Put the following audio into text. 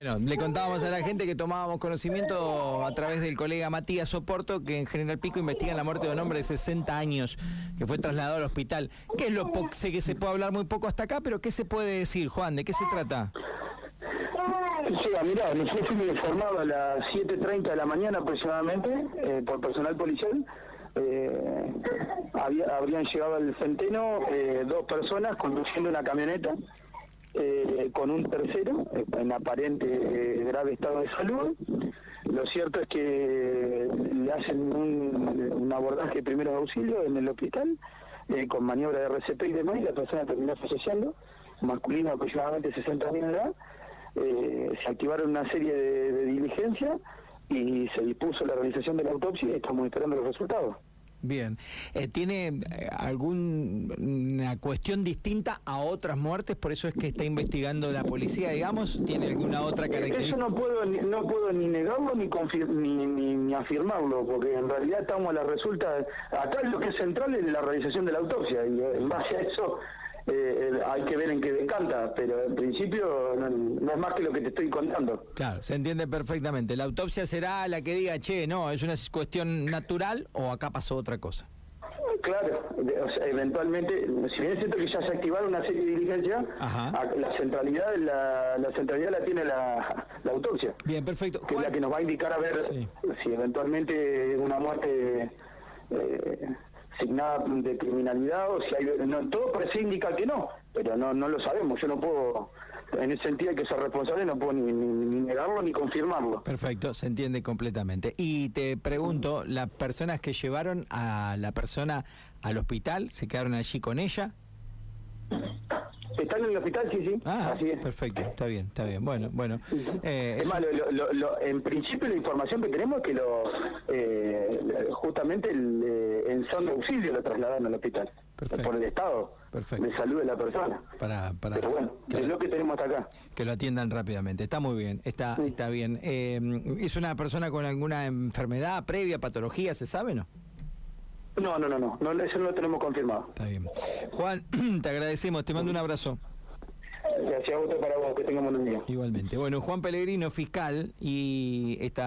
Bueno, le contábamos a la gente que tomábamos conocimiento a través del colega Matías Soporto que en General Pico investigan la muerte de un hombre de 60 años que fue trasladado al hospital. ¿Qué es lo po- sé que se puede hablar muy poco hasta acá, pero qué se puede decir, Juan? ¿De qué se trata? Sí, mirá, nosotros fuimos informados a las 7.30 de la mañana aproximadamente eh, por personal policial. Eh, había- habrían llegado al centeno eh, dos personas conduciendo una camioneta eh, con un tercero eh, en aparente eh, grave estado de salud. Lo cierto es que le hacen un, abordaje de primeros auxilios en el hospital eh, con maniobra de RCP y demás y la persona terminó falleciendo, masculino aproximadamente 60 años de edad. Se activaron una serie de, de diligencias y se dispuso la realización de la autopsia y estamos esperando los resultados. Bien. Eh, ¿Tiene eh, alguna cuestión distinta a otras muertes? Por eso es que está investigando la policía, digamos. ¿Tiene alguna otra Eso característica? no puedo no puedo ni negarlo ni, ni, ni, ni afirmarlo, porque en realidad estamos a la resulta. Acá lo que es central es la realización de la autopsia, y eh, en base a eso eh, eh, hay que ver en qué decanta, pero en principio no, no es más que lo que te estoy contando. Claro, se entiende perfectamente. La autopsia será la que diga, che, no, es una cuestión natural o acá pasó otra cosa. Claro, o sea, eventualmente, si bien es cierto que ya se activaron una serie de diligencias, la centralidad la, la centralidad la tiene la, la autopsia. Bien, perfecto. que es la que nos va a indicar a ver Sí. si eventualmente una muerte eh, signada de criminalidad o si hay no, todo parece indicar que no pero no no lo sabemos yo no puedo en ese sentido hay que ser responsable no puedo ni, ni- ni negarlo ni confirmarlo Perfecto, se entiende completamente. Y te pregunto, ¿las personas que llevaron a la persona al hospital se quedaron allí con ella? están en el hospital sí sí Ah, así es perfecto, está bien, está bien. Bueno, bueno. Eh, es más, lo- lo- lo- lo- en principio la información que tenemos es que lo eh, justamente el, eh, en son de auxilio lo trasladaron al hospital Perfecto. por el estado Perfecto. de salud de la persona. para, para Pero bueno, que, es lo, que tenemos hasta acá. que lo atiendan rápidamente. Está muy bien, está, Sí. está bien. Eh, ¿Es una persona con alguna enfermedad previa, patología, se sabe, no? No, no, no, no, no, eso no lo tenemos confirmado. Está bien. Juan, te agradecemos, te mando un abrazo. Gracias a usted para vos, que tengamos un día. Igualmente. Bueno, Juan Pellegrino, fiscal, y esta